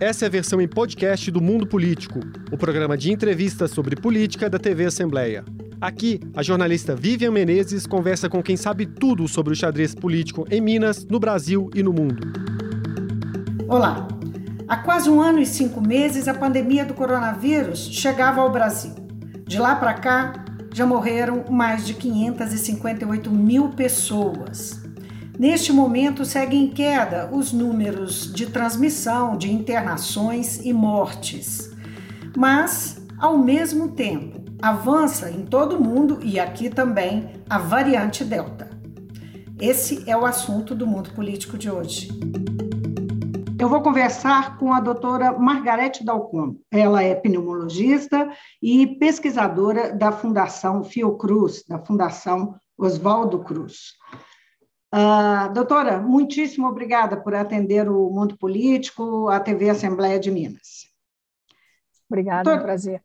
Essa é a versão em podcast do Mundo Político, o programa de entrevistas sobre política da TV Assembleia. Aqui, a jornalista Vivian Menezes conversa com quem sabe tudo sobre o xadrez político em Minas, no Brasil e no mundo. Olá! Há quase um ano e cinco meses, a pandemia do coronavírus chegava ao Brasil. De lá para cá, já morreram mais de 558 mil pessoas. Neste momento, seguem em queda os números de transmissão, de internações e mortes. Mas, ao mesmo tempo, avança em todo o mundo e aqui também a variante Delta. Esse é o assunto do mundo político de hoje. Eu vou conversar com a doutora Margarete Dalcon. Ela é pneumologista e pesquisadora da Fundação Fiocruz, da Fundação Oswaldo Cruz. Uh, doutora, muitíssimo obrigada por atender o Mundo Político, a TV Assembleia de Minas. Obrigada, doutora, é um prazer.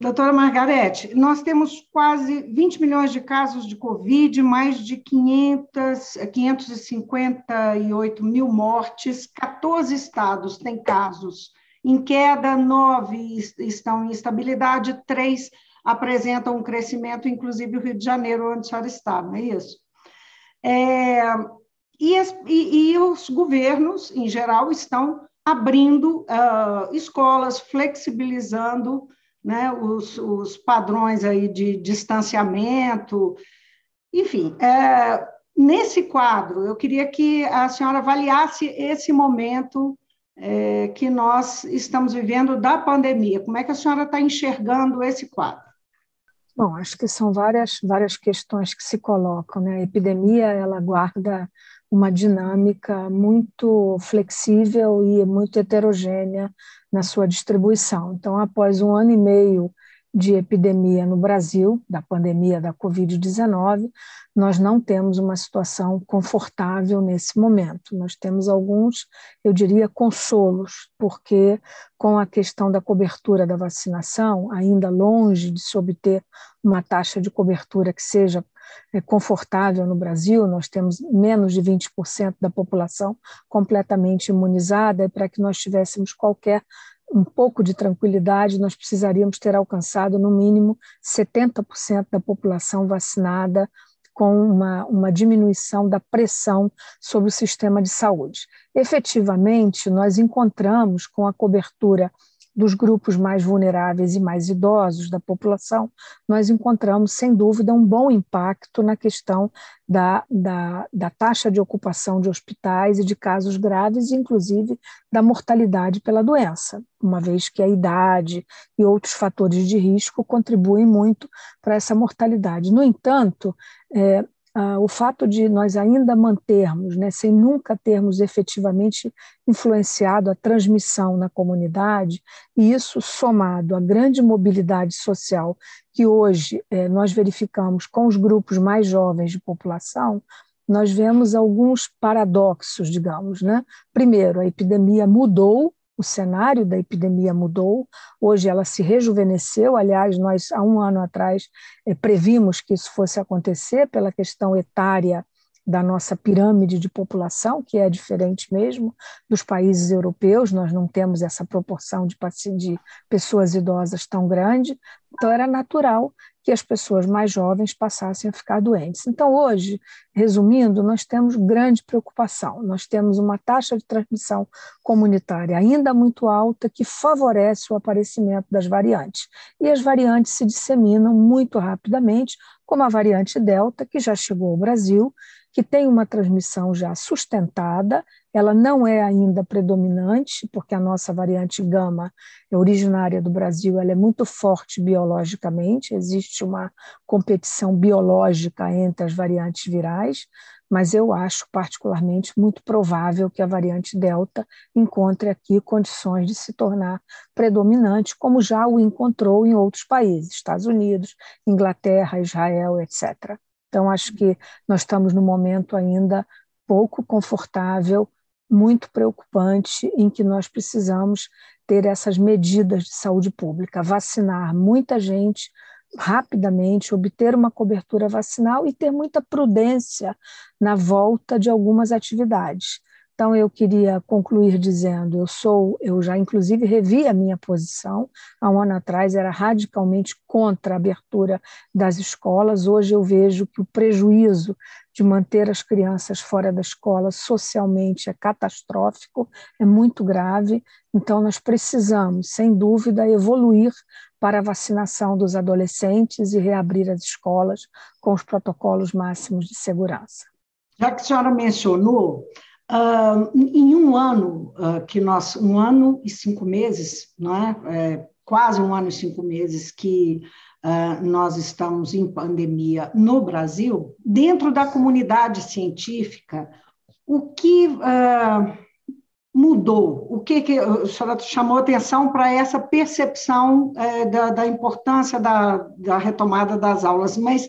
Doutora Margarete, nós temos quase 20 milhões de casos de Covid, mais de 500, 558 mil mortes, 14 estados têm casos em queda, nove estão em estabilidade, três apresentam um crescimento, inclusive o Rio de Janeiro, onde a senhora está, não é isso? É, e, e, e, os governos, em geral, estão abrindo uh, escolas, flexibilizando né, os, os, padrões aí de distanciamento. Enfim, é, nesse quadro, eu queria que a senhora avaliasse esse momento é, que nós estamos vivendo da pandemia. Como é que a senhora está enxergando esse quadro? Bom, acho que são várias, várias questões que se colocam. Né? A epidemia ela guarda uma dinâmica muito flexível e muito heterogênea na sua distribuição. Então, após um ano e meio de epidemia no Brasil, da pandemia da Covid-19, nós não temos uma situação confortável nesse momento. Nós temos alguns, eu diria, consolos, porque com a questão da cobertura da vacinação, ainda longe de se obter uma taxa de cobertura que seja é, confortável no Brasil, nós temos menos de 20% da população completamente imunizada, e para que nós tivéssemos qualquer um pouco de tranquilidade, nós precisaríamos ter alcançado, no mínimo, 70% da população vacinada, com uma, uma diminuição da pressão sobre o sistema de saúde. Efetivamente, nós encontramos com a cobertura dos grupos mais vulneráveis e mais idosos da população, nós encontramos, sem dúvida, um bom impacto na questão da, da, da taxa de ocupação de hospitais e de casos graves, inclusive da mortalidade pela doença, uma vez que a idade e outros fatores de risco contribuem muito para essa mortalidade. No entanto, é, ah, o fato de nós ainda mantermos, né, sem nunca termos efetivamente influenciado a transmissão na comunidade, e isso somado à grande mobilidade social que hoje eh, nós verificamos com os grupos mais jovens de população, nós vemos alguns paradoxos, digamos. Né? Primeiro, a epidemia mudou o cenário da epidemia mudou, hoje ela se rejuvenesceu. Aliás, nós, há um ano atrás, eh, previmos que isso fosse acontecer pela questão etária da nossa pirâmide de população, que é diferente mesmo dos países europeus, nós não temos essa proporção de, de pessoas idosas tão grande, então era natural que as pessoas mais jovens passassem a ficar doentes. Então, hoje, resumindo, nós temos grande preocupação. Nós temos uma taxa de transmissão comunitária ainda muito alta que favorece o aparecimento das variantes. E as variantes se disseminam muito rapidamente, como a variante Delta, que já chegou ao Brasil, que tem uma transmissão já sustentada ela não é ainda predominante, porque a nossa variante gama é originária do Brasil, ela é muito forte biologicamente, existe uma competição biológica entre as variantes virais, mas eu acho particularmente muito provável que a variante Delta encontre aqui condições de se tornar predominante, como já o encontrou em outros países, Estados Unidos, Inglaterra, Israel, etc. Então, acho que nós estamos num momento ainda pouco confortável muito preocupante em que nós precisamos ter essas medidas de saúde pública, vacinar muita gente rapidamente, obter uma cobertura vacinal e ter muita prudência na volta de algumas atividades. Então eu queria concluir dizendo, eu sou, eu já inclusive revi a minha posição há um ano atrás era radicalmente contra a abertura das escolas. Hoje eu vejo que o prejuízo de manter as crianças fora da escola socialmente é catastrófico, é muito grave. Então, nós precisamos, sem dúvida, evoluir para a vacinação dos adolescentes e reabrir as escolas com os protocolos máximos de segurança. Já que a senhora mencionou, uh, em um ano uh, que nós, um ano e cinco meses, não é? é quase um ano e cinco meses que uh, nós estamos em pandemia no Brasil, dentro da comunidade científica, o que uh, mudou? O que, que a senhora chamou atenção para essa percepção uh, da, da, importância da, da, retomada das aulas, mas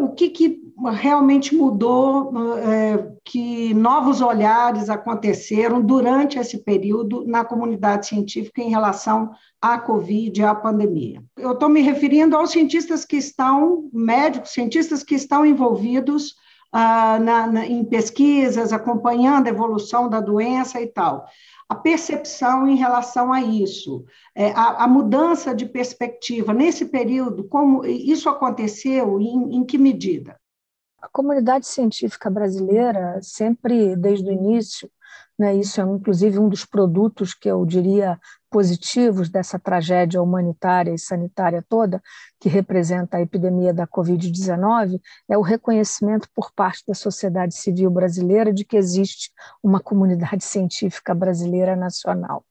o que, que realmente mudou, que novos olhares aconteceram durante esse período na comunidade científica em relação à Covid, à pandemia. Eu estou me referindo aos cientistas que estão, médicos, cientistas que estão envolvidos na, na, em pesquisas, acompanhando a evolução da doença e tal. A percepção em relação a isso, é, a, a, mudança de perspectiva nesse período, como isso aconteceu, em, em que medida? A comunidade científica brasileira, sempre desde o início, né, isso é inclusive um dos produtos que eu diria positivos dessa tragédia humanitária e sanitária toda, que representa a epidemia da Covid-19, é o reconhecimento por parte da sociedade civil brasileira de que existe uma comunidade científica brasileira nacional.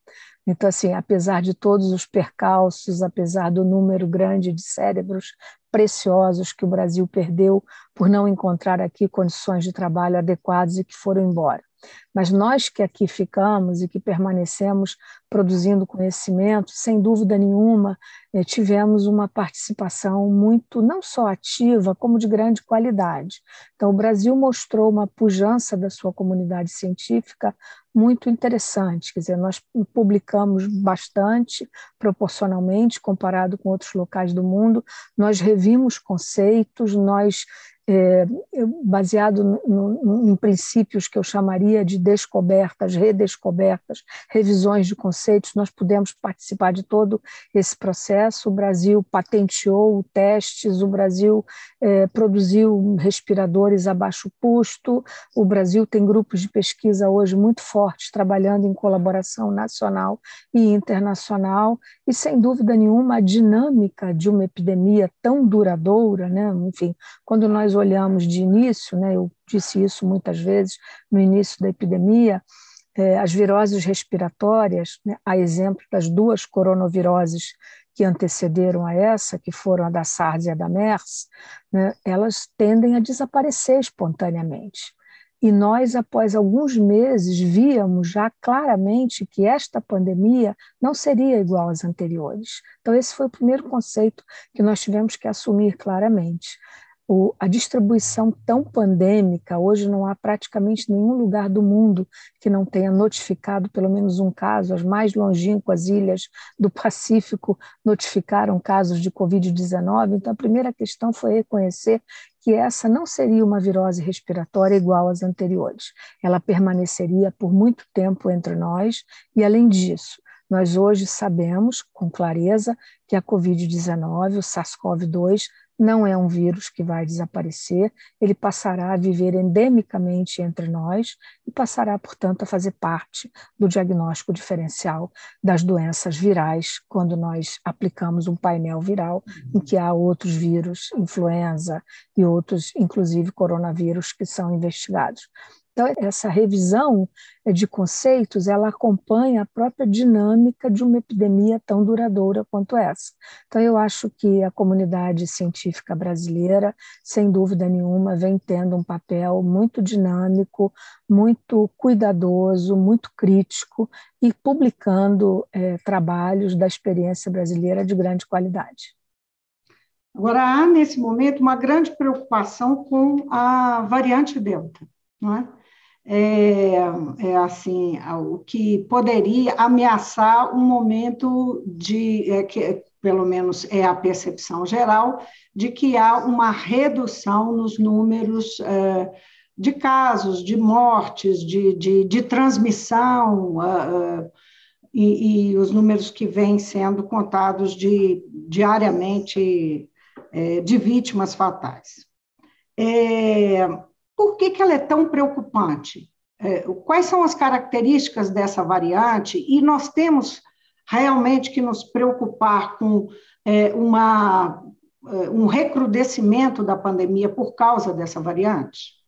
Então, assim, apesar de todos os percalços, apesar do número grande de cérebros preciosos que o Brasil perdeu por não encontrar aqui condições de trabalho adequadas e que foram embora. Mas nós que aqui ficamos e que permanecemos produzindo conhecimento, sem dúvida nenhuma, eh, tivemos uma participação muito, não só ativa, como de grande qualidade. Então, o Brasil mostrou uma pujança da sua comunidade científica muito interessante. Quer dizer, nós publicamos bastante, proporcionalmente, comparado com outros locais do mundo, nós revimos conceitos, nós é, baseado no, no, em princípios que eu chamaria de descobertas, redescobertas, revisões de conceitos, nós pudemos participar de todo esse processo. O Brasil patenteou testes, o Brasil é, produziu respiradores a baixo custo, o Brasil tem grupos de pesquisa hoje muito fortes, trabalhando em colaboração nacional e internacional, e sem dúvida nenhuma a dinâmica de uma epidemia tão duradoura, né? enfim, quando nós olhamos de início, né, eu disse isso muitas vezes no início da epidemia, é, as viroses respiratórias, né, a exemplo das duas coronaviroses que antecederam a essa, que foram a da SARS e a da MERS, né, elas tendem a desaparecer espontaneamente. E nós, após alguns meses, víamos já claramente que esta pandemia não seria igual às anteriores. Então, esse foi o primeiro conceito que nós tivemos que assumir claramente o, a distribuição tão pandêmica, hoje não há praticamente nenhum lugar do mundo que não tenha notificado pelo menos um caso. As mais longínquas ilhas do Pacífico notificaram casos de Covid-19. Então, a primeira questão foi reconhecer que essa não seria uma virose respiratória igual às anteriores. Ela permaneceria por muito tempo entre nós, e, além disso, nós hoje sabemos com clareza que a Covid-19, o SARS-CoV-2, não é um vírus que vai desaparecer, ele passará a viver endemicamente entre nós e passará, portanto, a fazer parte do diagnóstico diferencial das doenças virais, quando nós aplicamos um painel viral em que há outros vírus, influenza e outros, inclusive coronavírus, que são investigados. Então, essa revisão de conceitos, ela acompanha a própria dinâmica de uma epidemia tão duradoura quanto essa. Então, eu acho que a comunidade científica brasileira, sem dúvida nenhuma, vem tendo um papel muito dinâmico, muito cuidadoso, muito crítico e publicando é, trabalhos da experiência brasileira de grande qualidade. Agora, há nesse momento uma grande preocupação com a variante Delta, não é? É, é, assim o que poderia ameaçar um momento de é, que pelo menos é a percepção geral de que há uma redução nos números é, de casos, de mortes, de, de, de transmissão, uh, uh, e, e, os números que vêm sendo contados de, diariamente é, de vítimas fatais. É, por que, que ela é tão preocupante? É, quais são as características dessa variante? E nós temos realmente que nos preocupar com é, uma, é, um recrudescimento da pandemia por causa dessa variante?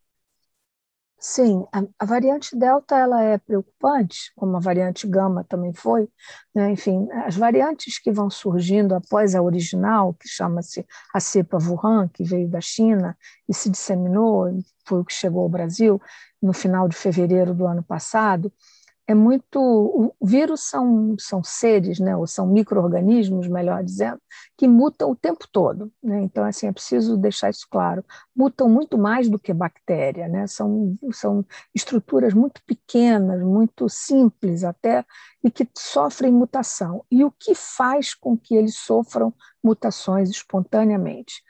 Sim, a, a, variante Delta ela é preocupante, como a variante Gama também foi. Né? Enfim, as variantes que vão surgindo após a original, que chama-se a cepa Wuhan, que veio da China e se disseminou, foi o que chegou ao Brasil no final de fevereiro do ano passado, é muito. O vírus são, são seres, né, ou são micro-organismos, melhor dizendo, que mutam o tempo todo. Né? Então, assim, é preciso deixar isso claro. Mutam muito mais do que bactéria, né? são, são estruturas muito pequenas, muito simples até, e que sofrem mutação. E o que faz com que eles sofram mutações espontaneamente?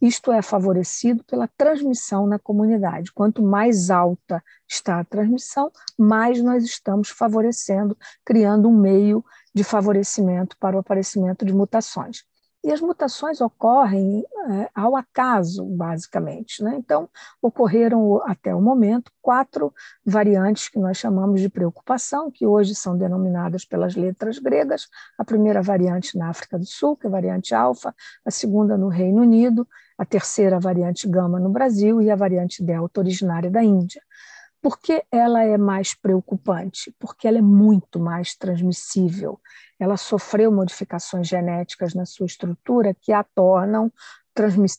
Isto é favorecido pela transmissão na comunidade. Quanto mais alta está a transmissão, mais nós estamos favorecendo, criando um meio de favorecimento para o aparecimento de mutações. E as mutações ocorrem é, ao acaso, basicamente. Né? Então, ocorreram até o momento quatro variantes que nós chamamos de preocupação, que hoje são denominadas pelas letras gregas. A primeira variante na África do Sul, que é a variante alfa, a segunda no Reino Unido, a terceira variante gama no Brasil e a variante delta originária da Índia. Por que ela é mais preocupante? Porque ela é muito mais transmissível. Ela sofreu modificações genéticas na sua estrutura que a tornam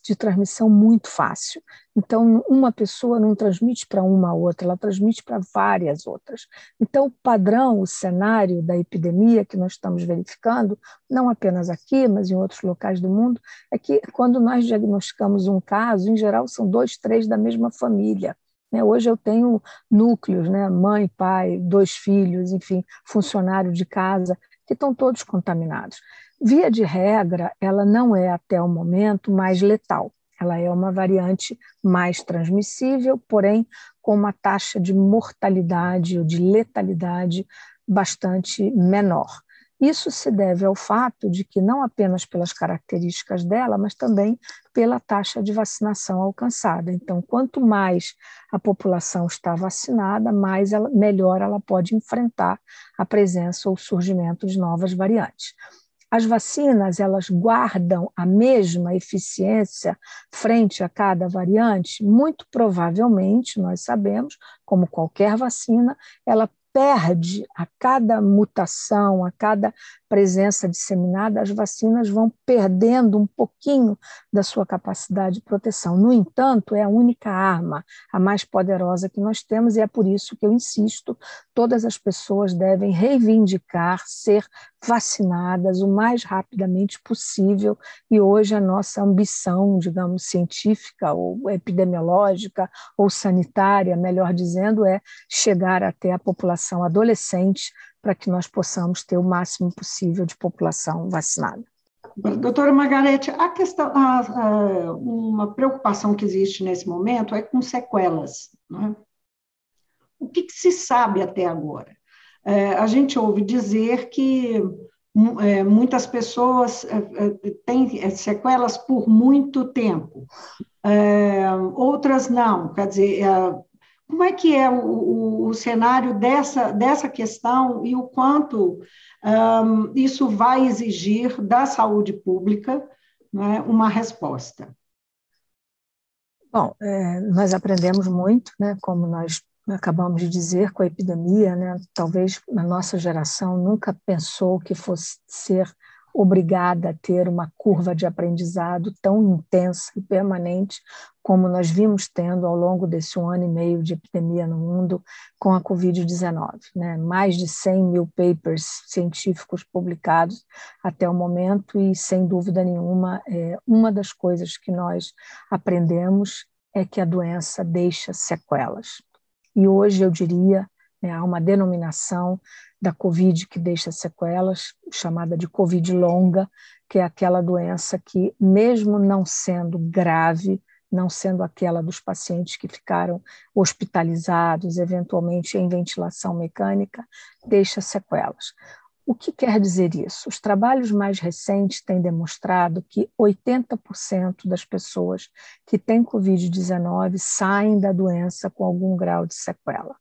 de transmissão muito fácil. Então, uma pessoa não transmite para uma outra, ela transmite para várias outras. Então, o padrão, o cenário da epidemia que nós estamos verificando, não apenas aqui, mas em outros locais do mundo, é que quando nós diagnosticamos um caso, em geral são dois, três da mesma família. Né? Hoje eu tenho núcleos, né? mãe, pai, dois filhos, enfim, funcionário de casa, que estão todos contaminados. Via de regra, ela não é até o momento mais letal. Ela é uma variante mais transmissível, porém com uma taxa de mortalidade ou de letalidade bastante menor. Isso se deve ao fato de que, não apenas pelas características dela, mas também pela taxa de vacinação alcançada. Então, quanto mais a população está vacinada, mais ela, melhor ela pode enfrentar a presença ou surgimento de novas variantes. As vacinas, elas guardam a mesma eficiência frente a cada variante? Muito provavelmente, nós sabemos, como qualquer vacina, ela perde a cada mutação, a cada presença disseminada, as vacinas vão perdendo um pouquinho da sua capacidade de proteção. No entanto, é a única arma, a mais poderosa que nós temos, e é por isso que eu insisto: todas as pessoas devem reivindicar ser vacinadas o mais rapidamente possível, e hoje a nossa ambição, digamos, científica ou epidemiológica ou sanitária, melhor dizendo, é chegar até a população adolescente para que nós possamos ter o máximo possível de população vacinada. Doutora Margarete, a questão, a, a, uma preocupação que existe nesse momento é com sequelas. Né? O que, que, se sabe até agora? É, a gente ouve dizer que é, muitas pessoas é, é têm é, sequelas por muito tempo, é, outras não. Quer dizer, como é que é o, o, o cenário dessa, dessa questão e o quanto um, isso vai exigir da saúde pública né, uma resposta? Bom, é, nós aprendemos muito, né, como nós acabamos de dizer, com a epidemia. Né, talvez a nossa geração nunca pensou que fosse ser obrigada a ter uma curva de aprendizado tão intensa e permanente como nós vimos tendo ao longo desse um ano e meio de epidemia no mundo com a Covid-19. Né? Mais de 100 mil papers científicos publicados até o momento, e sem dúvida nenhuma, é, uma das coisas que nós aprendemos é que a doença deixa sequelas. E hoje eu diria, né, há uma denominação da Covid que deixa sequelas, chamada de Covid longa, que é aquela doença que, mesmo não sendo grave, não sendo aquela dos pacientes que ficaram hospitalizados, eventualmente em ventilação mecânica, deixa sequelas. O que quer dizer isso? Os trabalhos mais recentes têm demonstrado que 80% das pessoas que têm Covid-19 saem da doença com algum grau de sequela.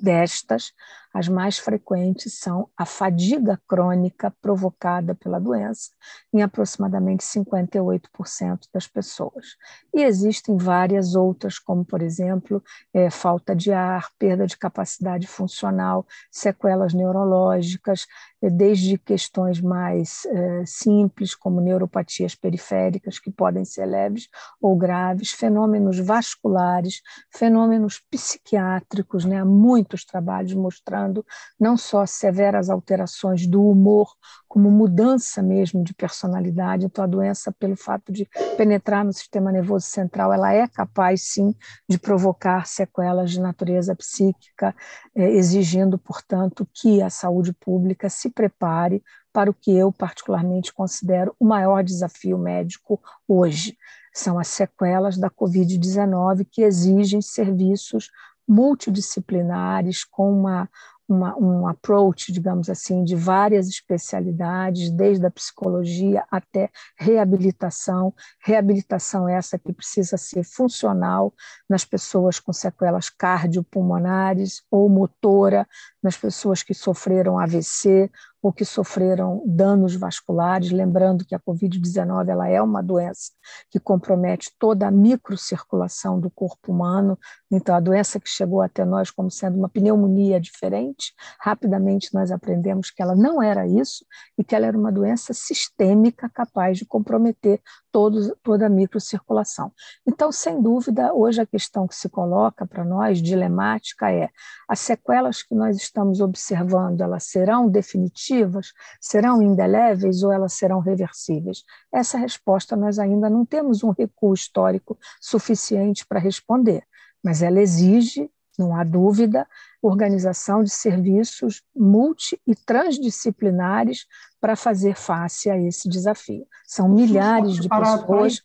Destas, as mais frequentes são a fadiga crônica provocada pela doença, em aproximadamente 58% das pessoas. E existem várias outras, como, por exemplo, é, falta de ar, perda de capacidade funcional, sequelas neurológicas, é, desde questões mais é, simples, como neuropatias periféricas, que podem ser leves ou graves, fenômenos vasculares, fenômenos psiquiátricos, né? há muitos trabalhos mostrando mostrando não só severas alterações do humor, como mudança mesmo de personalidade. Então, a doença, pelo fato de penetrar no sistema nervoso central, ela é capaz, sim, de provocar sequelas de natureza psíquica, eh, exigindo, portanto, que a saúde pública se prepare para o que eu particularmente considero o maior desafio médico hoje. São as sequelas da Covid-19 que exigem serviços multidisciplinares, com uma, uma, um approach, digamos assim, de várias especialidades, desde a psicologia até reabilitação. Reabilitação essa que precisa ser funcional nas pessoas com sequelas cardiopulmonares ou motora, nas pessoas que sofreram AVC ou que sofreram danos vasculares, lembrando que a COVID-19 ela é uma doença que compromete toda a microcirculação do corpo humano, então a doença que chegou até nós como sendo uma pneumonia diferente, rapidamente nós aprendemos que ela não era isso e que ela era uma doença sistêmica capaz de comprometer todo, toda a microcirculação. Então, sem dúvida, hoje a questão que se coloca para nós, dilemática, é as sequelas que nós estamos observando, elas serão definitivas, serão indeléveis ou elas serão reversíveis? Essa resposta nós ainda não temos um recuo histórico suficiente para responder, mas ela exige não há dúvida, organização de serviços multi e transdisciplinares para fazer face a esse desafio. São milhares de pessoas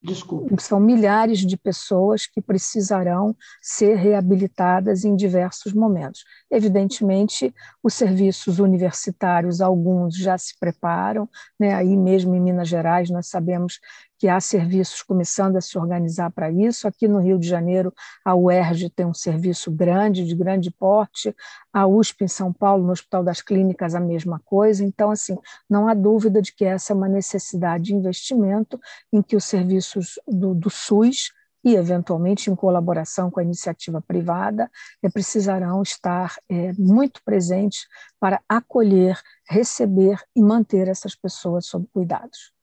Desculpe. São milhares de pessoas que precisarão ser reabilitadas em diversos momentos. Evidentemente, os serviços universitários, alguns já se preparam, né? aí mesmo em Minas Gerais, nós sabemos que há serviços começando a se organizar para isso. Aqui no Rio de Janeiro, a UERJ tem um serviço grande, de grande porte, a USP em São Paulo, no Hospital das Clínicas, a mesma coisa. Então, assim, não há dúvida de que essa é uma necessidade de investimento em que os serviços do, do SUS e, eventualmente, em colaboração com a iniciativa privada, é, precisarão estar é, muito presentes para acolher, receber e manter essas pessoas sob cuidados.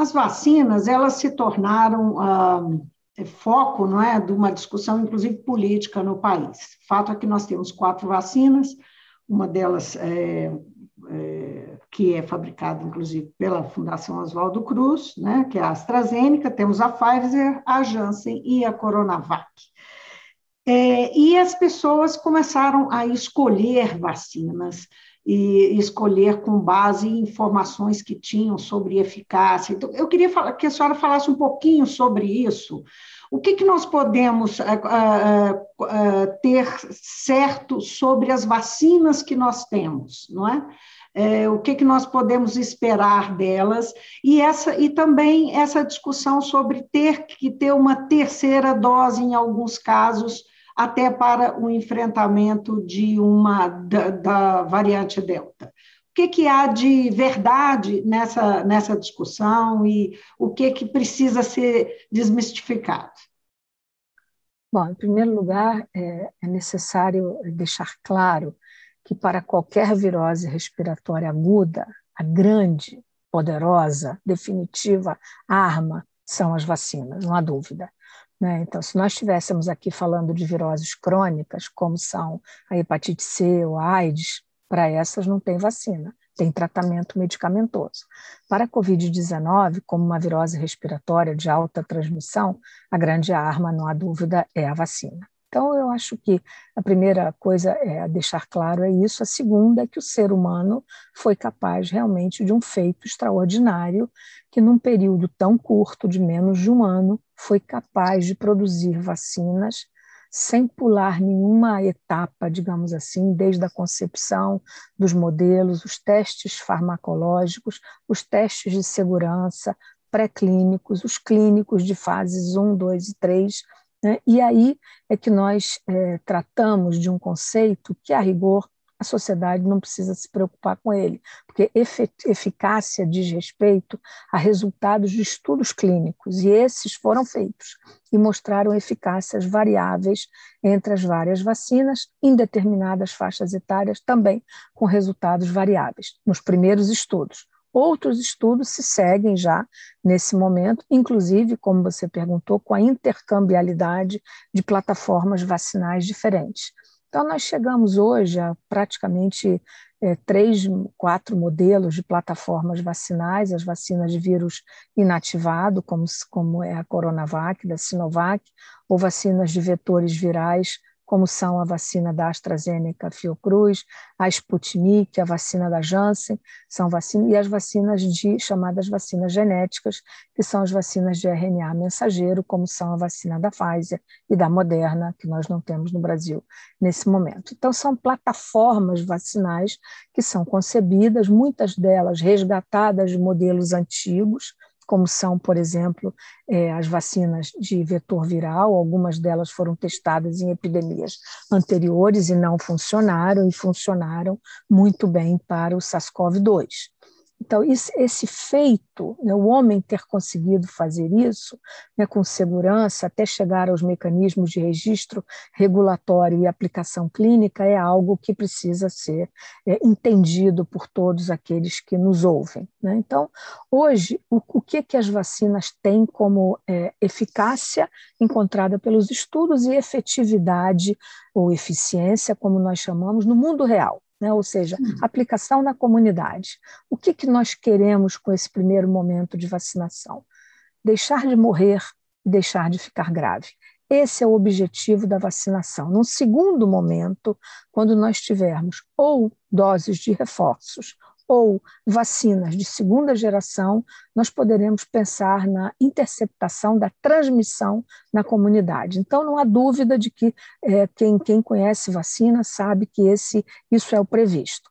As vacinas, elas se tornaram ah, foco não é, de uma discussão, inclusive política, no país. Fato é que nós temos quatro vacinas, uma delas é, é, que é fabricada, inclusive, pela Fundação Oswaldo Cruz, né, que é a AstraZeneca, temos a Pfizer, a Janssen e a Coronavac. É, e as pessoas começaram a escolher vacinas e escolher com base em informações que tinham sobre eficácia. Então, eu queria que a senhora falasse um pouquinho sobre isso. O que, que nós podemos uh, uh, ter certo sobre as vacinas que nós temos, não é? é? o que, que nós podemos esperar delas e essa e também essa discussão sobre ter que ter uma terceira dose em alguns casos até para o enfrentamento de uma da, da variante Delta. O que, que há de verdade nessa, nessa discussão e o que, que precisa ser desmistificado? Bom, em primeiro lugar, é, é necessário deixar claro que para qualquer virose respiratória aguda, a grande, poderosa, definitiva arma são as vacinas, não há dúvida. Né? Então, se nós estivéssemos aqui falando de viroses crônicas, como são a hepatite C ou a AIDS, para essas não tem vacina, tem tratamento medicamentoso. Para a Covid-19, como uma virose respiratória de alta transmissão, a grande arma, não há dúvida, é a vacina. Acho que a primeira coisa é deixar claro é isso. A segunda é que o ser humano foi capaz realmente de um feito extraordinário, que num período tão curto, de menos de um ano, foi capaz de produzir vacinas sem pular nenhuma etapa, digamos assim, desde a concepção dos modelos, os testes farmacológicos, os testes de segurança, pré-clínicos, os clínicos de fases 1, 2 e 3. Né? E aí é que nós é, tratamos de um conceito que, a rigor, a sociedade não precisa se preocupar com ele, porque eficácia diz respeito a resultados de estudos clínicos, e esses foram feitos e mostraram eficácias variáveis entre as várias vacinas, em determinadas faixas etárias, também com resultados variáveis, nos primeiros estudos. Outros estudos se seguem já nesse momento, inclusive, como você perguntou, com a intercambialidade de plataformas vacinais diferentes. Então, nós chegamos hoje a praticamente é, três, quatro modelos de plataformas vacinais, as vacinas de vírus inativado, como, como é a Coronavac, da Sinovac, ou vacinas de vetores virais como são a vacina da AstraZeneca Fiocruz, a Sputnik, a vacina da Janssen, são vacinas, e as vacinas de chamadas vacinas genéticas, que são as vacinas de RNA mensageiro, como são a vacina da Pfizer e da Moderna, que nós não temos no Brasil nesse momento. Então, são plataformas vacinais que são concebidas, muitas delas resgatadas de modelos antigos, como são, por exemplo, é, as vacinas de vetor viral, algumas delas foram testadas em epidemias anteriores e não funcionaram, e funcionaram muito bem para o SARS-CoV-2. Então, esse feito, né, o homem ter conseguido fazer isso né, com segurança, até chegar aos mecanismos de registro regulatório e aplicação clínica, é algo que precisa ser é, entendido por todos aqueles que nos ouvem. Né? Então, hoje, o, o, que, que as vacinas têm como é, eficácia encontrada pelos estudos e efetividade ou eficiência, como nós chamamos, no mundo real? Né? ou seja, uhum. aplicação na comunidade. O que, que nós queremos com esse primeiro momento de vacinação? Deixar de morrer e deixar de ficar grave. Esse é o objetivo da vacinação. Num segundo momento, quando nós tivermos ou doses de reforços ou vacinas de segunda geração, nós poderemos pensar na interceptação da transmissão na comunidade. Então, não há dúvida de que é, quem, quem conhece vacina sabe que esse, isso é o previsto.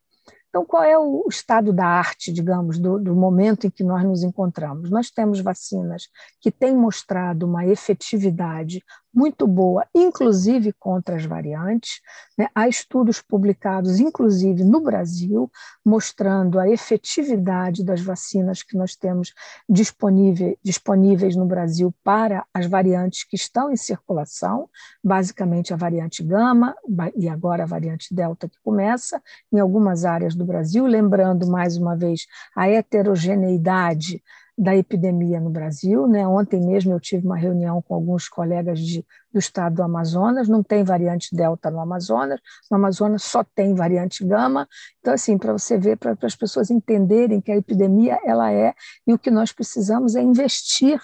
Então, qual é o estado da arte, digamos, do, do, momento em que nós nos encontramos? Nós temos vacinas que têm mostrado uma efetividade muito boa, inclusive contra as variantes. Né? Há estudos publicados, inclusive no Brasil, mostrando a efetividade das vacinas que nós temos disponível, disponíveis no Brasil para as variantes que estão em circulação, basicamente a variante Gama e agora a variante Delta que começa em algumas áreas do Brasil, lembrando mais uma vez a heterogeneidade da epidemia no Brasil. Né? Ontem mesmo eu tive uma reunião com alguns colegas de, do estado do Amazonas, não tem variante Delta no Amazonas, no Amazonas só tem variante Gama. Então, assim, para você ver, para as pessoas entenderem que a epidemia ela é, e o que nós precisamos é investir,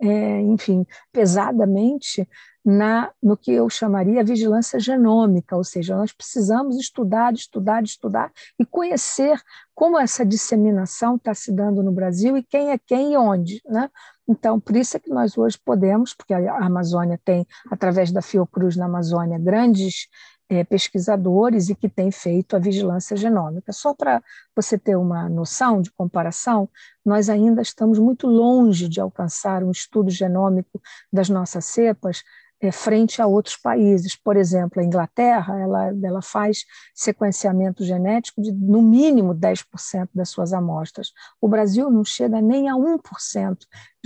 é, enfim, pesadamente na, no que eu chamaria vigilância genômica, ou seja, nós precisamos estudar, estudar, estudar e conhecer como essa disseminação está se dando no Brasil e quem é quem e onde. Né? Então, por isso é que nós hoje podemos, porque a Amazônia tem, através da Fiocruz na Amazônia, grandes é, pesquisadores e que tem feito a vigilância genômica. Só para você ter uma noção de comparação, nós ainda estamos muito longe de alcançar um estudo genômico das nossas cepas é, frente a outros países. Por exemplo, a Inglaterra ela, ela faz sequenciamento genético de no mínimo 10% das suas amostras. O Brasil não chega nem a 1%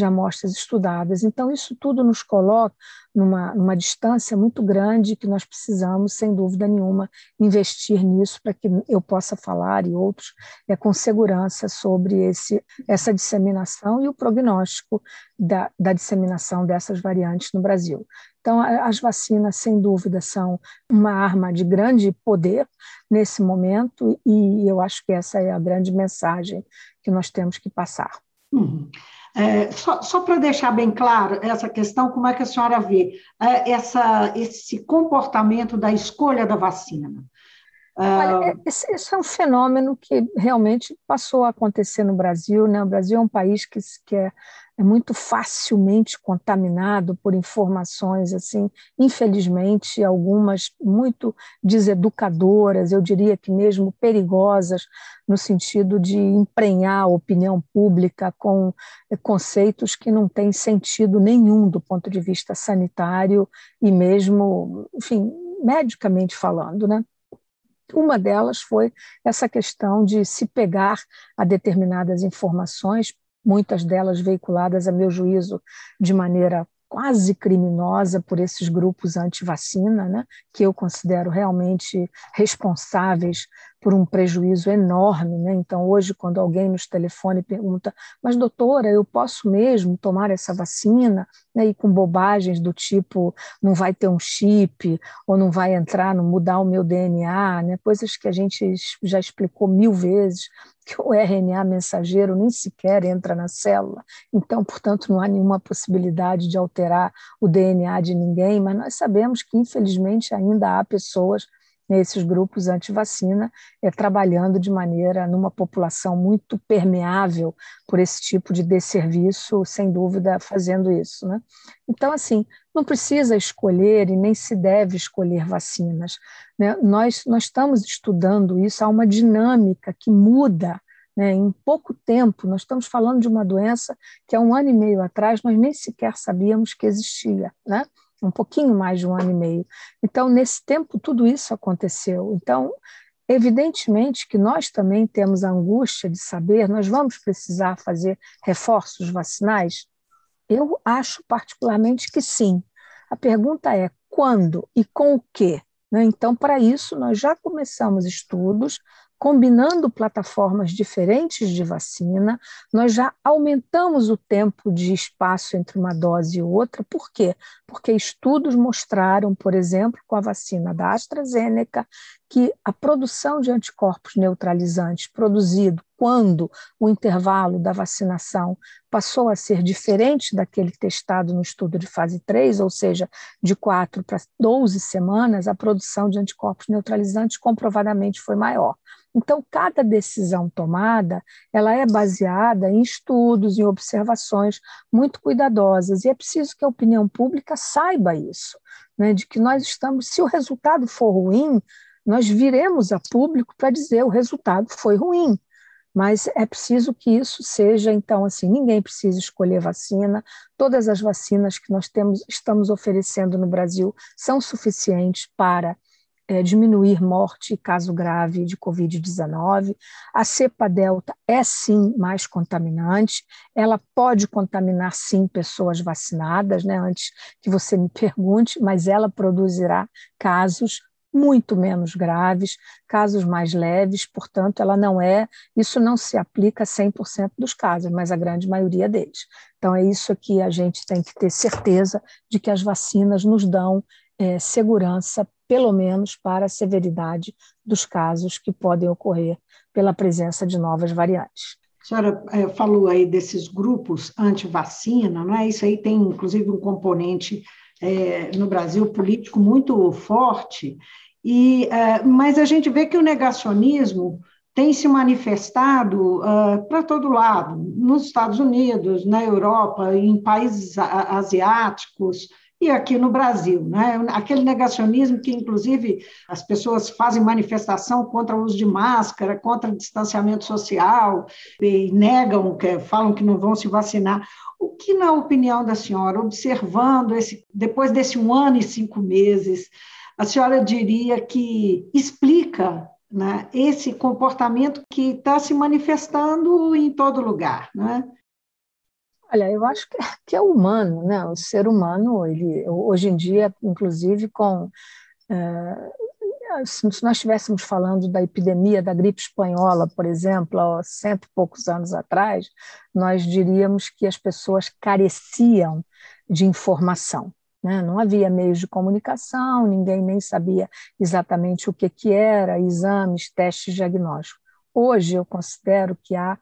de amostras estudadas. Então, isso tudo nos coloca numa, numa distância muito grande que nós precisamos, sem dúvida nenhuma, investir nisso para que eu possa falar e outros é, com segurança sobre esse, essa disseminação e o prognóstico da, da disseminação dessas variantes no Brasil. Então, as vacinas, sem dúvida, são uma arma de grande poder nesse momento, e eu acho que essa é a grande mensagem que nós temos que passar. Uhum. É, só, só para deixar bem claro essa questão, como é que a senhora vê é, essa, esse comportamento da escolha da vacina? Olha, é, esse, esse, é um fenômeno que realmente passou a acontecer no Brasil. Né? O Brasil é um país que, que é, é muito facilmente contaminado por informações, assim, infelizmente, algumas muito deseducadoras, eu diria que mesmo perigosas, no sentido de emprenhar a opinião pública com eh, conceitos que não têm sentido nenhum do ponto de vista sanitário e mesmo, enfim, medicamente falando, né? Uma delas foi essa questão de se pegar a determinadas informações, muitas delas veiculadas, a meu juízo, de maneira quase criminosa por esses grupos anti-vacina, né, que eu considero realmente responsáveis por um prejuízo enorme. Né? Então, hoje, quando alguém nos telefone pergunta, mas doutora, eu posso mesmo tomar essa vacina? Né? E com bobagens do tipo, não vai ter um chip, ou não vai entrar, não mudar o meu DNA, né? coisas que a gente já explicou mil vezes, que o RNA mensageiro nem sequer entra na célula, então, portanto, não há nenhuma possibilidade de alterar o DNA de ninguém, mas nós sabemos que, infelizmente, ainda há pessoas nesses grupos anti-vacina, é, trabalhando de maneira numa população muito permeável por esse tipo de desserviço, sem dúvida, fazendo isso. Né? Então, assim, não precisa escolher e nem se deve escolher vacinas. Né? Nós, nós estamos estudando isso, há uma dinâmica que muda né? Em pouco tempo, nós estamos falando de uma doença que há um ano e meio atrás nós nem sequer sabíamos que existia. Né? Um pouquinho mais de um ano e meio. Então, nesse tempo, tudo isso aconteceu. Então, evidentemente que nós também temos a angústia de saber, nós vamos precisar fazer reforços vacinais? Eu acho particularmente que sim. A pergunta é quando e com o quê? Né? Então, para isso, nós já começamos estudos combinando plataformas diferentes de vacina, nós já aumentamos o tempo de espaço entre uma dose e outra. Por quê? Porque estudos mostraram, por exemplo, com a vacina da AstraZeneca, que a produção de anticorpos neutralizantes produzido quando o intervalo da vacinação passou a ser diferente daquele testado no estudo de fase 3, ou seja, de 4 para 12 semanas, a produção de anticorpos neutralizantes comprovadamente foi maior. Então, cada decisão tomada, ela é baseada em estudos, em observações muito cuidadosas, e é preciso que a opinião pública saiba isso, né, de que nós estamos, se o resultado for ruim, nós viremos a público para dizer o resultado foi ruim. Mas é preciso que isso seja, então, assim, ninguém precisa escolher vacina, todas as vacinas que nós temos, estamos oferecendo no Brasil são suficientes para é, diminuir morte e caso grave de Covid-19. A cepa delta é sim mais contaminante, ela pode contaminar sim pessoas vacinadas, né? Antes que você me pergunte, mas ela produzirá casos muito menos graves, casos mais leves, portanto, ela não é, isso não se aplica a 100% dos casos, mas a grande maioria deles. Então, é isso que a gente tem que ter certeza de que as vacinas nos dão é, segurança pelo menos para a severidade dos casos que podem ocorrer pela presença de novas variantes. A senhora é, falou aí desses grupos anti-vacina, não é? Isso aí tem, inclusive, um componente é, no Brasil político muito forte, e, é, mas a gente vê que o negacionismo tem se manifestado uh, para todo lado, nos Estados Unidos, na Europa, em países asiáticos, e aqui no Brasil. Né? Aquele negacionismo que, inclusive, as pessoas fazem manifestação contra o uso de máscara, contra o distanciamento social, e negam, que, falam que não vão se vacinar. O que, na opinião da senhora, observando esse, depois desse um ano e cinco meses, a senhora diria que explica né, esse comportamento que está se manifestando em todo lugar? Né? Olha, eu acho que, que é humano, né? O ser humano, ele hoje em dia, inclusive com é, se nós estivéssemos falando da epidemia da gripe espanhola, por exemplo, há cento e poucos anos atrás, nós diríamos que as pessoas careciam de informação. Né? Não havia meios de comunicação, ninguém nem sabia exatamente o que, que era, exames, testes diagnósticos. Hoje, eu considero que há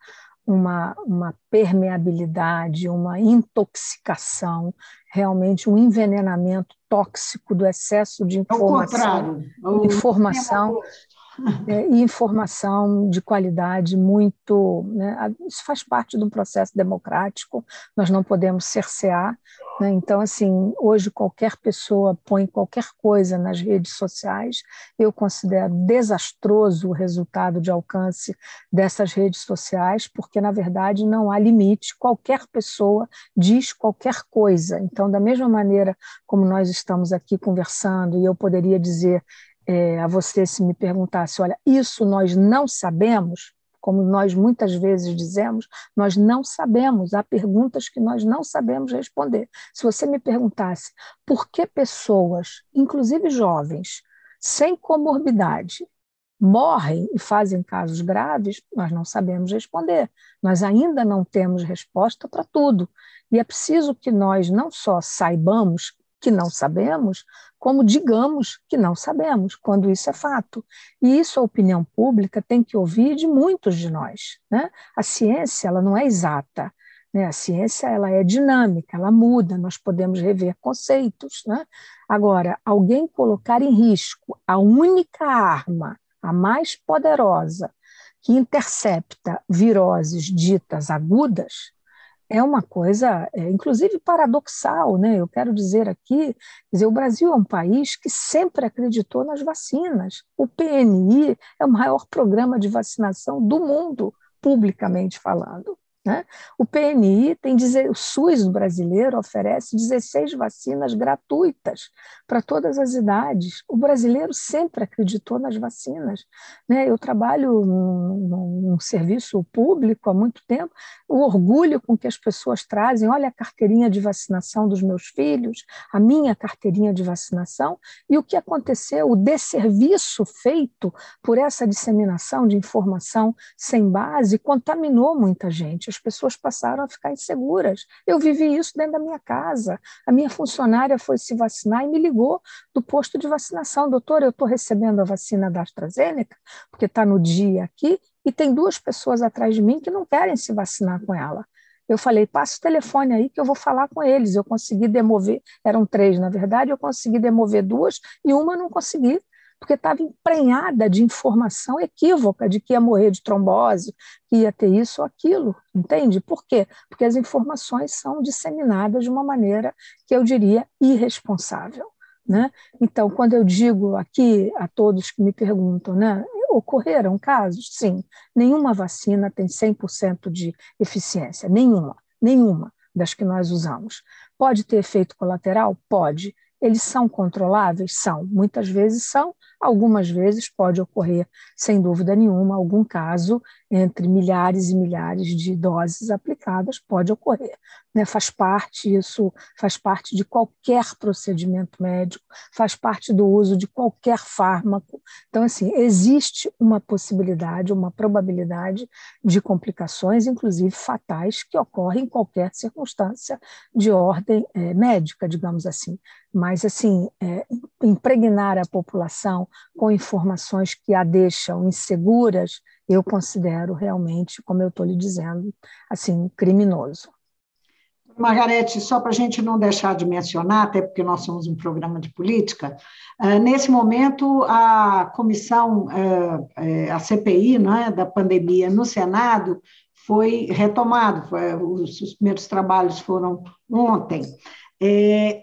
uma, uma permeabilidade, uma intoxicação, realmente um envenenamento tóxico do excesso de informação. Ao informação é, e informação de qualidade muito. Né, isso faz parte do processo democrático, nós não podemos cercear. Né, então, assim, hoje qualquer pessoa põe qualquer coisa nas redes sociais, eu considero desastroso o resultado de alcance dessas redes sociais, porque, na verdade, não há limite, qualquer pessoa diz qualquer coisa. Então, da mesma maneira como nós estamos aqui conversando, e eu poderia dizer é, a você se me perguntasse, olha, isso nós não sabemos, como nós muitas vezes dizemos, nós não sabemos, há perguntas que nós não sabemos responder. Se você me perguntasse por que pessoas, inclusive jovens, sem comorbidade, morrem e fazem casos graves, nós não sabemos responder. Nós ainda não temos resposta para tudo. E é preciso que nós não só saibamos que não sabemos, como digamos que não sabemos, quando isso é fato. E isso a opinião pública tem que ouvir de muitos de nós. Né? A ciência ela não é exata, né? a ciência ela é dinâmica, ela muda, nós podemos rever conceitos. Né? Agora, alguém colocar em risco a única arma, a mais poderosa, que intercepta viroses ditas agudas, é uma coisa, é, inclusive, paradoxal. Né? Eu quero dizer aqui, dizer, o Brasil é um país que sempre acreditou nas vacinas. O PNI é o maior programa de vacinação do mundo, publicamente falando. Né? O PNI tem o SUS brasileiro oferece 16 vacinas gratuitas para todas as idades. O brasileiro sempre acreditou nas vacinas. Né? Eu trabalho num, num serviço público há muito tempo, o orgulho com que as pessoas trazem, olha a carteirinha de vacinação dos meus filhos, a minha carteirinha de vacinação, e o que aconteceu, o desserviço feito por essa disseminação de informação sem base contaminou muita gente as pessoas passaram a ficar inseguras. Eu vivi isso dentro da minha casa. A minha funcionária foi se vacinar e me ligou do posto de vacinação. Doutor, eu estou recebendo a vacina da AstraZeneca, porque está no dia aqui, e tem duas pessoas atrás de mim que não querem se vacinar com ela. Eu falei, passa o telefone aí que eu vou falar com eles. Eu consegui demover, eram três, na verdade, eu consegui demover duas e uma não consegui porque estava emprenhada de informação equívoca de que ia morrer de trombose, que ia ter isso ou aquilo, entende? Por quê? Porque as informações são disseminadas de uma maneira que eu diria irresponsável. Né? Então, quando eu digo aqui a todos que me perguntam, né, ocorreram casos? Sim, nenhuma vacina tem 100% de eficiência, nenhuma, nenhuma das que nós usamos. Pode ter efeito colateral? Pode. Eles são controláveis? São. Muitas vezes são, Algumas vezes pode ocorrer, sem dúvida nenhuma, algum caso entre milhares e milhares de doses aplicadas, pode ocorrer. Né? Faz parte, isso faz parte de qualquer procedimento médico, faz parte do uso de qualquer fármaco. Então, assim, existe uma possibilidade, uma probabilidade de complicações, inclusive fatais, que ocorrem em qualquer circunstância de ordem é, médica, digamos assim. Mas, assim, é, impregnar a população com informações que a deixam inseguras, eu considero realmente, como eu estou lhe dizendo, assim, criminoso. Margarete, só para a gente não deixar de mencionar, até porque nós somos um programa de política, eh, nesse momento a comissão, eh, eh, a CPI né, da pandemia no Senado foi retomado, os primeiros trabalhos foram ontem.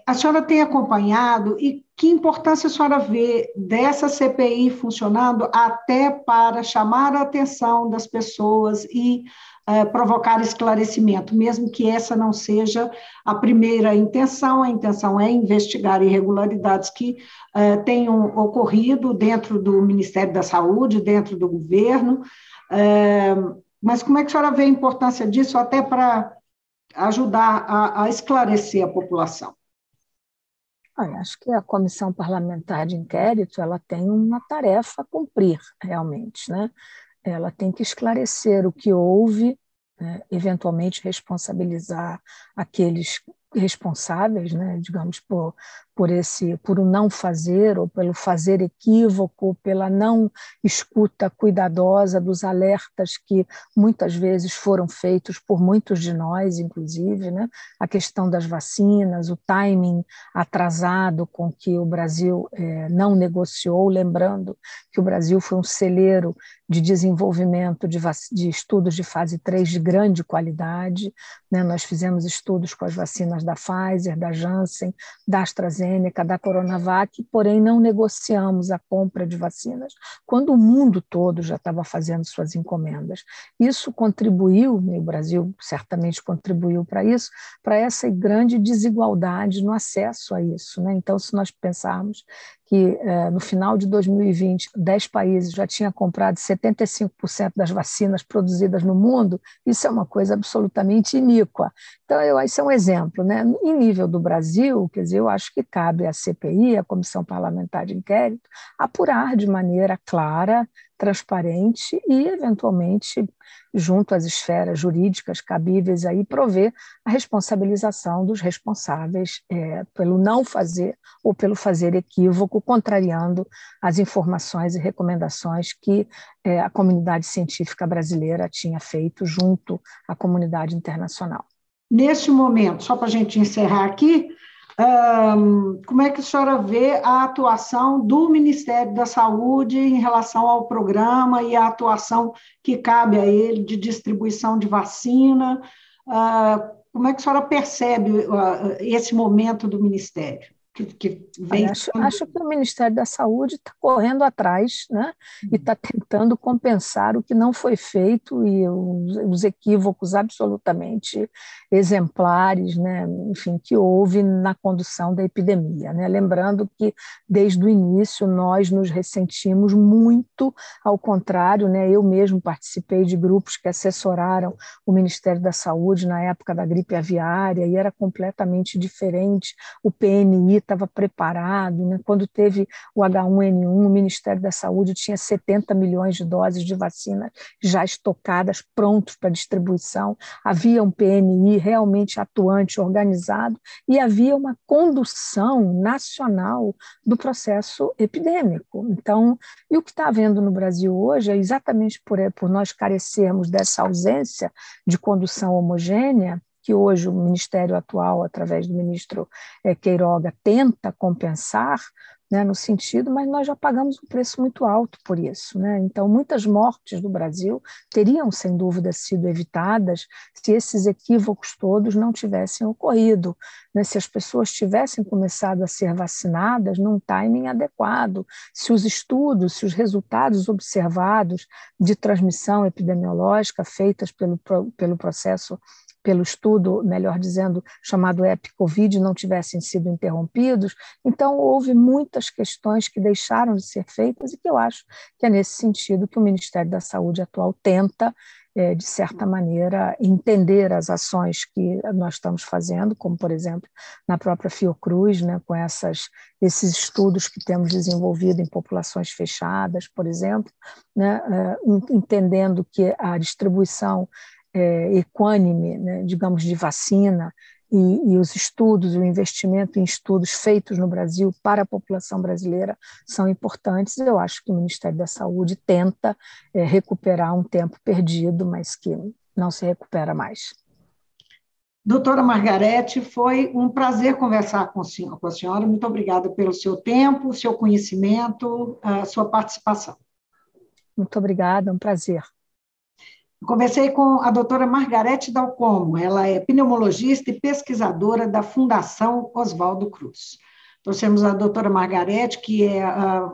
A senhora tem acompanhado e que importância a senhora vê dessa CPI funcionando até para chamar a atenção das pessoas e é, provocar esclarecimento, mesmo que essa não seja a primeira intenção, a intenção é investigar irregularidades que é, tenham ocorrido dentro do Ministério da Saúde, dentro do governo. É, mas como é que a senhora vê a importância disso até para ajudar a, a esclarecer a população? Acho que a comissão parlamentar de inquérito ela tem uma tarefa a cumprir realmente, né? Ela tem que esclarecer o que houve, né? eventualmente responsabilizar aqueles responsáveis, né, digamos, por, por esse por o não fazer ou pelo fazer equívoco, pela não escuta cuidadosa dos alertas que muitas vezes foram feitos por muitos de nós, inclusive, né? A questão das vacinas, o timing atrasado com que o Brasil é, não negociou, lembrando que o Brasil foi um celeiro de desenvolvimento de, de, estudos de fase 3 de grande qualidade. Né? Nós fizemos estudos com as vacinas da Pfizer, da Janssen, da AstraZeneca, da Coronavac, porém não negociamos a compra de vacinas quando o mundo todo já estava fazendo suas encomendas. Isso contribuiu, e o Brasil certamente contribuiu para isso, para essa grande desigualdade no acesso a isso. Né? Então, se nós pensarmos que eh, no final de 2020, 10 países já tinham comprado 75% das vacinas produzidas no mundo, isso é uma coisa absolutamente iníqua. Então, eu, esse é um exemplo. Né? Em nível do Brasil, quer dizer, eu acho que cabe à CPI, a Comissão Parlamentar de Inquérito, apurar de maneira clara transparente e, eventualmente, junto às esferas jurídicas cabíveis, aí prover a responsabilização dos responsáveis é, pelo não fazer ou pelo fazer equívoco, contrariando as informações e recomendações que é, a comunidade científica brasileira tinha feito junto à comunidade internacional. Neste momento, só para a gente encerrar aqui, um, como é que a senhora vê a atuação do Ministério da Saúde em relação ao programa e a atuação que cabe a ele de distribuição de vacina? Uh, como é que a senhora percebe uh, esse momento do Ministério? Que, que vem. Acho, acho, que o Ministério da Saúde está correndo atrás né? e está uhum. tentando compensar o que não foi feito e os, os, equívocos absolutamente exemplares, né? enfim, que houve na condução da epidemia. Né? Lembrando que, desde o início, nós nos ressentimos muito, ao contrário, né? eu mesmo participei de grupos que assessoraram o Ministério da Saúde na época da gripe aviária e era completamente diferente. O PNI estava preparado. Né? Quando teve o H1N1, o Ministério da Saúde tinha 70 milhões de doses de vacina já estocadas, prontos para distribuição. Havia um PNI realmente atuante, organizado, e havia uma condução nacional do processo epidêmico. Então, e o que está havendo no Brasil hoje é exatamente por, por nós carecermos dessa ausência de condução homogênea, que hoje o Ministério atual, através do ministro é, Queiroga, tenta compensar, né, no sentido, mas nós já pagamos um preço muito alto por isso. Né? Então, muitas mortes do Brasil teriam, sem dúvida, sido evitadas se esses equívocos todos não tivessem ocorrido, né? se as pessoas tivessem começado a ser vacinadas num timing adequado, se os estudos, se os resultados observados de transmissão epidemiológica feitas pelo, pelo processo pelo estudo, melhor dizendo, chamado EpiCovid, não tivessem sido interrompidos. Então, houve muitas questões que deixaram de ser feitas e que eu acho que é nesse sentido que o Ministério da Saúde atual tenta é, de certa maneira, entender as ações que nós estamos fazendo, como, por exemplo, na própria Fiocruz, né, com essas, esses estudos que temos desenvolvido em populações fechadas, por exemplo, né, é, entendendo que a distribuição é, equânime, né, digamos, de vacina, e, e, os estudos, o investimento em estudos feitos no Brasil para a população brasileira são importantes. Eu acho que o Ministério da Saúde tenta é, recuperar um tempo perdido, mas que não se recupera mais. Doutora Margarete, foi um prazer conversar com a senhora. Com a senhora. Muito obrigada pelo seu tempo, seu conhecimento, a sua participação. Muito obrigada, é um prazer. Conversei com a doutora Margarete Dalcomo, ela é pneumologista e pesquisadora da Fundação Oswaldo Cruz. Trouxemos a doutora Margarete, que é a,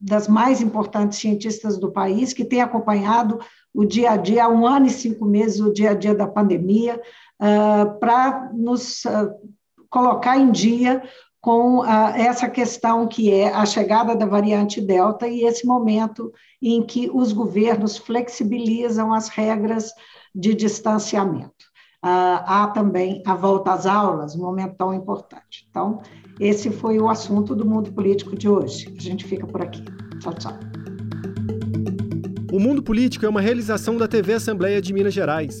das mais importantes cientistas do país, que tem acompanhado o dia a dia, há um ano e cinco meses, o dia a dia da pandemia, uh, para nos uh, colocar em dia com essa questão que é a chegada da variante Delta e esse momento em que os governos flexibilizam as regras de distanciamento. Uh, há também a volta às aulas, um momento tão importante. Então, esse foi o assunto do mundo político de hoje. A gente fica por aqui. Tchau, tchau. O Mundo Político é uma realização da TV Assembleia de Minas Gerais.